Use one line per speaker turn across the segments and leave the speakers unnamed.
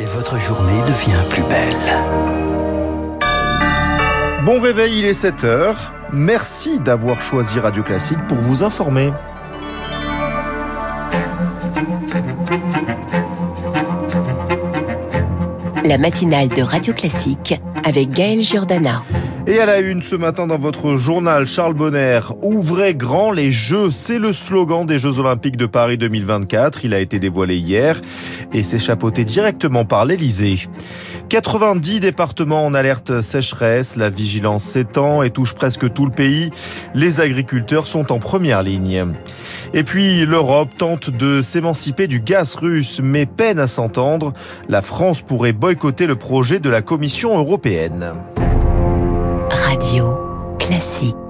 et votre journée devient plus belle.
Bon réveil, il est 7h. Merci d'avoir choisi Radio Classique pour vous informer.
La matinale de Radio Classique avec Gaël Giordana.
Et à la une ce matin dans votre journal, Charles Bonner, ouvrez grand les Jeux. C'est le slogan des Jeux Olympiques de Paris 2024. Il a été dévoilé hier et s'est chapeauté directement par l'Elysée. 90 départements en alerte sécheresse. La vigilance s'étend et touche presque tout le pays. Les agriculteurs sont en première ligne. Et puis l'Europe tente de s'émanciper du gaz russe mais peine à s'entendre. La France pourrait boycotter le projet de la Commission européenne.
Radio Classique.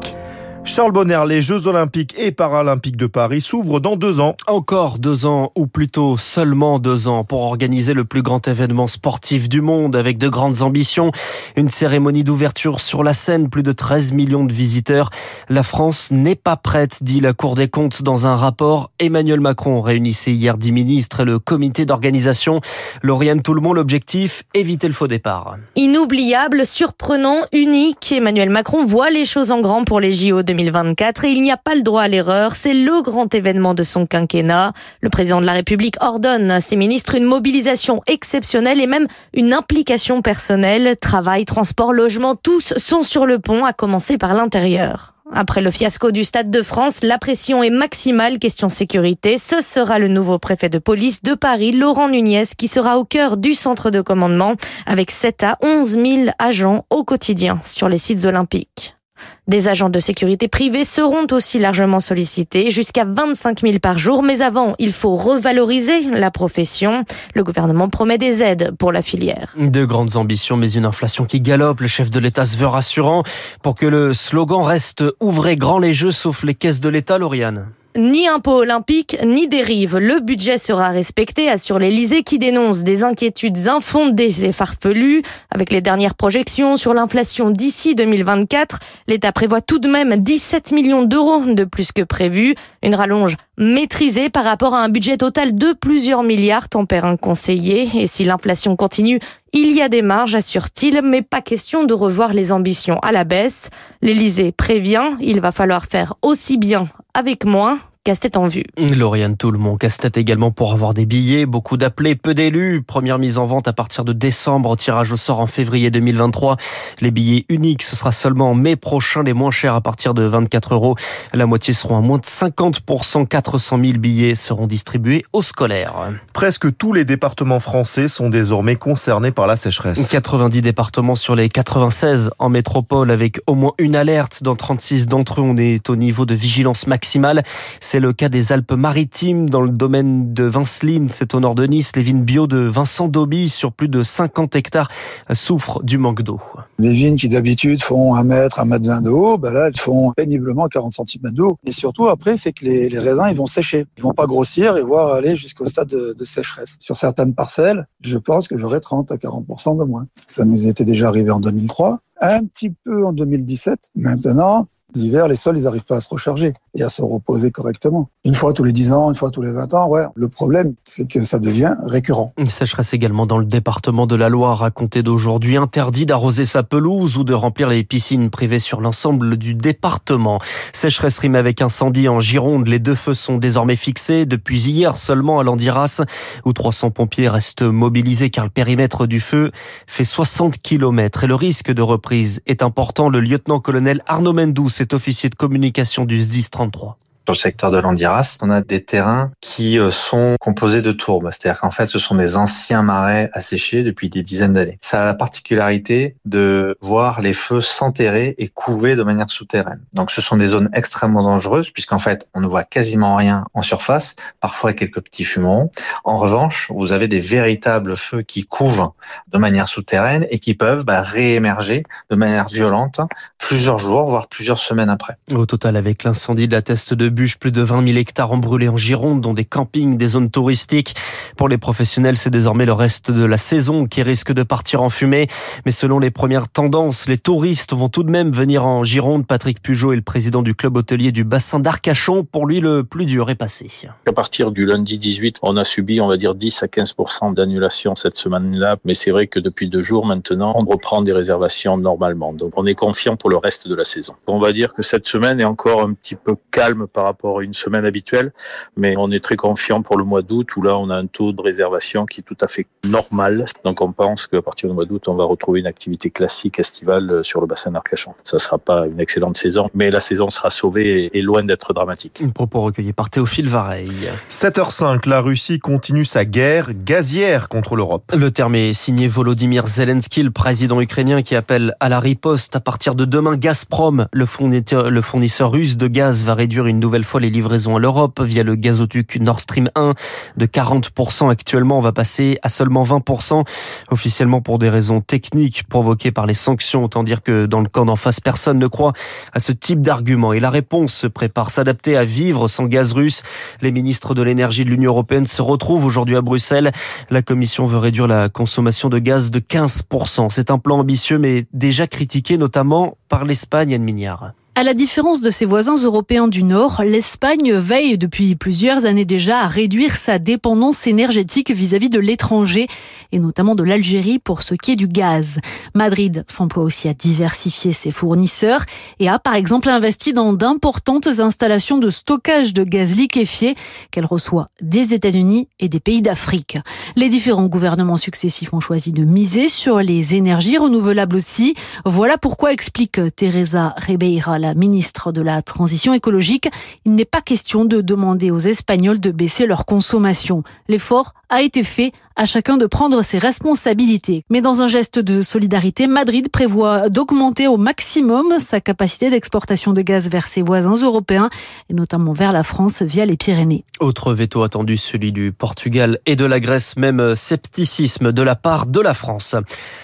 Charles Bonner, les Jeux Olympiques et Paralympiques de Paris s'ouvrent dans deux ans.
Encore deux ans, ou plutôt seulement deux ans, pour organiser le plus grand événement sportif du monde avec de grandes ambitions. Une cérémonie d'ouverture sur la scène, plus de 13 millions de visiteurs. La France n'est pas prête, dit la Cour des comptes dans un rapport. Emmanuel Macron réunissait hier dix ministres et le comité d'organisation. Lauriane Tout-le-Monde, l'objectif, éviter le faux départ.
Inoubliable, surprenant, unique. Emmanuel Macron voit les choses en grand pour les JO 2020. 2024 et il n'y a pas le droit à l'erreur. C'est le grand événement de son quinquennat. Le président de la République ordonne à ses ministres une mobilisation exceptionnelle et même une implication personnelle. Travail, transport, logement, tous sont sur le pont, à commencer par l'intérieur. Après le fiasco du Stade de France, la pression est maximale question sécurité. Ce sera le nouveau préfet de police de Paris, Laurent Nunez, qui sera au cœur du centre de commandement avec 7 à 11 000 agents au quotidien sur les sites olympiques. Des agents de sécurité privés seront aussi largement sollicités, jusqu'à 25 000 par jour. Mais avant, il faut revaloriser la profession. Le gouvernement promet des aides pour la filière.
De grandes ambitions, mais une inflation qui galope. Le chef de l'État se veut rassurant pour que le slogan reste Ouvrez grand les jeux sauf les caisses de l'État, Lauriane
ni impôt olympique, ni dérive. Le budget sera respecté, assure l'Élysée qui dénonce des inquiétudes infondées et farfelues. Avec les dernières projections sur l'inflation d'ici 2024, l'État prévoit tout de même 17 millions d'euros de plus que prévu. Une rallonge maîtrisée par rapport à un budget total de plusieurs milliards, tempère un conseiller. Et si l'inflation continue, il y a des marges, assure-t-il, mais pas question de revoir les ambitions à la baisse. L'Élysée prévient, il va falloir faire aussi bien avec moins casse-tête en vue.
Lauriane Tout-le-Monde, casse-tête également pour avoir des billets, beaucoup d'appelés, peu d'élus. Première mise en vente à partir de décembre, tirage au sort en février 2023. Les billets uniques, ce sera seulement en mai prochain, les moins chers à partir de 24 euros. La moitié seront à moins de 50%, 400 000 billets seront distribués aux scolaires.
Presque tous les départements français sont désormais concernés par la sécheresse.
90 départements sur les 96 en métropole avec au moins une alerte. Dans 36 d'entre eux, on est au niveau de vigilance maximale. C'est c'est le cas des Alpes-Maritimes dans le domaine de Vinceline, c'est au nord de Nice. Les vignes bio de Vincent Dauby sur plus de 50 hectares souffrent du manque d'eau.
Les vignes qui d'habitude font 1 mètre, 1 mètre 20 de haut, ben là elles font péniblement 40 cm d'eau. Et surtout après, c'est que les, raisins ils vont sécher. Ils vont pas grossir et voire aller jusqu'au stade de, de, sécheresse. Sur certaines parcelles, je pense que j'aurai 30 à 40% de moins. Ça nous était déjà arrivé en 2003, un petit peu en 2017. Maintenant, L'hiver, les sols, ils n'arrivent pas à se recharger et à se reposer correctement. Une fois tous les 10 ans, une fois tous les 20 ans, ouais. Le problème, c'est que ça devient récurrent.
Une sécheresse également dans le département de la Loire compter d'aujourd'hui. Interdit d'arroser sa pelouse ou de remplir les piscines privées sur l'ensemble du département. Sécheresse rime avec incendie en Gironde. Les deux feux sont désormais fixés depuis hier seulement à Landiras où 300 pompiers restent mobilisés car le périmètre du feu fait 60 km et le risque de reprise est important. Le lieutenant-colonel Arnaud Mendous cet officier de communication du SDIS 33
sur le secteur de l'Andiras, on a des terrains qui euh, sont composés de tourbes. C'est-à-dire qu'en fait, ce sont des anciens marais asséchés depuis des dizaines d'années. Ça a la particularité de voir les feux s'enterrer et couver de manière souterraine. Donc, ce sont des zones extrêmement dangereuses puisqu'en fait, on ne voit quasiment rien en surface, parfois quelques petits fumons. En revanche, vous avez des véritables feux qui couvent de manière souterraine et qui peuvent bah, réémerger de manière violente plusieurs jours, voire plusieurs semaines après.
Au total, avec l'incendie de la teste de bûche. Plus de 20 000 hectares ont brûlé en Gironde, dont des campings, des zones touristiques. Pour les professionnels, c'est désormais le reste de la saison qui risque de partir en fumée. Mais selon les premières tendances, les touristes vont tout de même venir en Gironde. Patrick Pujot est le président du club hôtelier du bassin d'Arcachon. Pour lui, le plus dur est passé.
À partir du lundi 18, on a subi, on va dire, 10 à 15 d'annulation cette semaine-là. Mais c'est vrai que depuis deux jours maintenant, on reprend des réservations normalement. Donc on est confiant pour le reste de la saison. On va dire que cette semaine est encore un petit peu calme par rapport à une semaine habituelle, mais on est très confiant pour le mois d'août où là on a un taux de réservation qui est tout à fait normal. Donc on pense qu'à partir du mois d'août, on va retrouver une activité classique estivale sur le bassin d'Arcachon. Ça ne sera pas une excellente saison, mais la saison sera sauvée et loin d'être dramatique.
Un propos recueilli par Théophile Vareille.
7h05, la Russie continue sa guerre gazière contre l'Europe.
Le terme est signé Volodymyr Zelensky, le président ukrainien qui appelle à la riposte. À partir de demain, Gazprom, le fournisseur, le fournisseur russe de gaz, va réduire une nouvelle fois les livraisons à l'Europe via le gazoduc Nord Stream 1 de 40% actuellement. On va passer à seulement 20% officiellement pour des raisons techniques provoquées par les sanctions. Autant dire que dans le camp d'en face, personne ne croit à ce type d'argument. Et la réponse se prépare, s'adapter à vivre sans gaz russe. Les ministres de l'énergie de l'Union européenne se retrouvent aujourd'hui à Bruxelles. La Commission veut réduire la consommation de gaz de 15%. C'est un plan ambitieux, mais déjà critiqué notamment par l'Espagne, Anne Mignard.
À la différence de ses voisins européens du Nord, l'Espagne veille depuis plusieurs années déjà à réduire sa dépendance énergétique vis-à-vis de l'étranger et notamment de l'Algérie pour ce qui est du gaz. Madrid s'emploie aussi à diversifier ses fournisseurs et a par exemple investi dans d'importantes installations de stockage de gaz liquéfié qu'elle reçoit des États-Unis et des pays d'Afrique. Les différents gouvernements successifs ont choisi de miser sur les énergies renouvelables aussi. Voilà pourquoi explique Teresa Ribeira, la ministre de la Transition écologique, il n'est pas question de demander aux Espagnols de baisser leur consommation. L'effort a été fait à chacun de prendre ses responsabilités. Mais dans un geste de solidarité, Madrid prévoit d'augmenter au maximum sa capacité d'exportation de gaz vers ses voisins européens et notamment vers la France via les Pyrénées.
Autre veto attendu, celui du Portugal et de la Grèce, même scepticisme de la part de la France.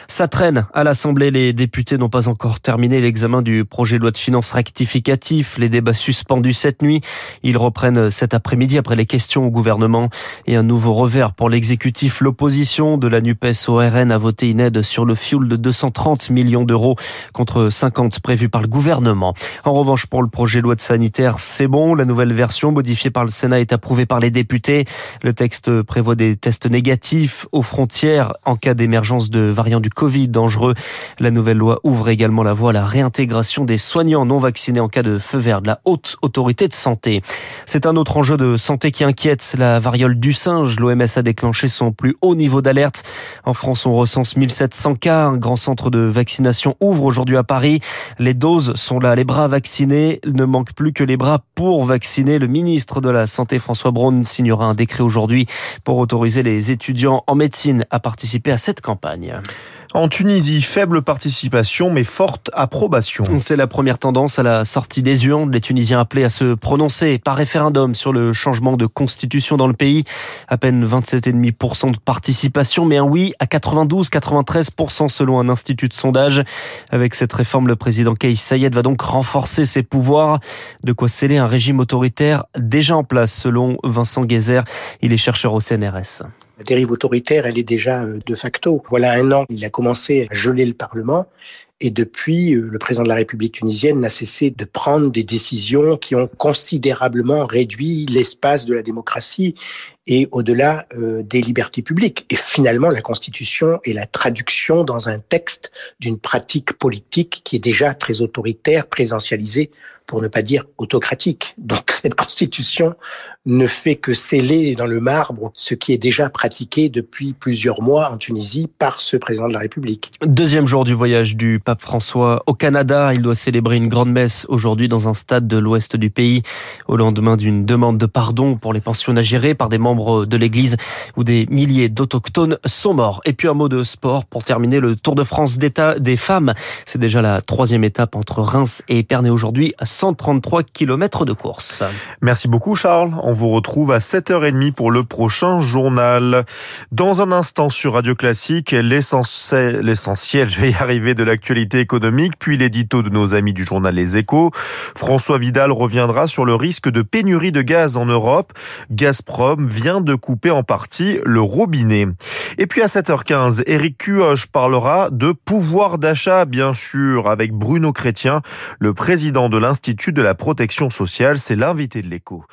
Ça traîne à l'Assemblée. Les députés n'ont pas encore terminé l'examen du projet de loi de finances rectificatif. Les débats suspendus cette nuit. Ils reprennent cet après-midi après les questions au gouvernement et un nouveau revers pour l'exécutif. L'opposition de la NUPES au RN a voté une aide sur le fioul de 230 millions d'euros contre 50 prévus par le gouvernement. En revanche, pour le projet de loi de sanitaire, c'est bon. La nouvelle version modifiée par le Sénat est approuvée par les députés. Le texte prévoit des tests négatifs aux frontières en cas d'émergence de variants du Covid dangereux. La nouvelle loi ouvre également la voie à la réintégration des soignants non vaccinés en cas de feu vert de la haute autorité de santé. C'est un autre enjeu de santé qui inquiète, la variole du singe. L'OMS a déclenché son plus haut niveau d'alerte. En France, on recense 1700 cas. Un grand centre de vaccination ouvre aujourd'hui à Paris. Les doses sont là, les bras vaccinés. Ne manque plus que les bras pour vacciner. Le ministre de la Santé, François Braun, signera un décret aujourd'hui pour autoriser les étudiants en médecine à participer à cette campagne.
En Tunisie, faible participation mais forte approbation.
C'est la première tendance à la sortie des urnes. Les Tunisiens appelés à se prononcer par référendum sur le changement de constitution dans le pays. À peine 27,5% de participation, mais un oui à 92-93% selon un institut de sondage. Avec cette réforme, le président Kais Sayed va donc renforcer ses pouvoirs. De quoi sceller un régime autoritaire déjà en place selon Vincent Gezer. Il est chercheur au CNRS.
La dérive autoritaire, elle est déjà euh, de facto. Voilà un an, il a commencé à geler le Parlement. Et depuis, euh, le président de la République tunisienne n'a cessé de prendre des décisions qui ont considérablement réduit l'espace de la démocratie et au-delà euh, des libertés publiques. Et finalement, la Constitution est la traduction dans un texte d'une pratique politique qui est déjà très autoritaire, présidentialisée, pour ne pas dire autocratique. Donc cette Constitution ne fait que sceller dans le marbre ce qui est déjà pratiqué depuis plusieurs mois en Tunisie par ce président de la République.
Deuxième jour du voyage du pape François au Canada. Il doit célébrer une grande messe aujourd'hui dans un stade de l'ouest du pays au lendemain d'une demande de pardon pour les pensionnats gérés par des membres membres de l'église où des milliers d'autochtones sont morts. Et puis un mot de sport pour terminer le Tour de France d'état des femmes. C'est déjà la troisième étape entre Reims et Épernay aujourd'hui à 133 km de course.
Merci beaucoup Charles. On vous retrouve à 7h30 pour le prochain journal. Dans un instant sur Radio Classique, l'essentiel, je vais y arriver, de l'actualité économique, puis l'édito de nos amis du journal Les Échos. François Vidal reviendra sur le risque de pénurie de gaz en Europe. Gazprom de couper en partie le robinet. Et puis à 7h15, Eric Cuoche parlera de pouvoir d'achat, bien sûr, avec Bruno Chrétien, le président de l'Institut de la protection sociale. C'est l'invité de l'écho.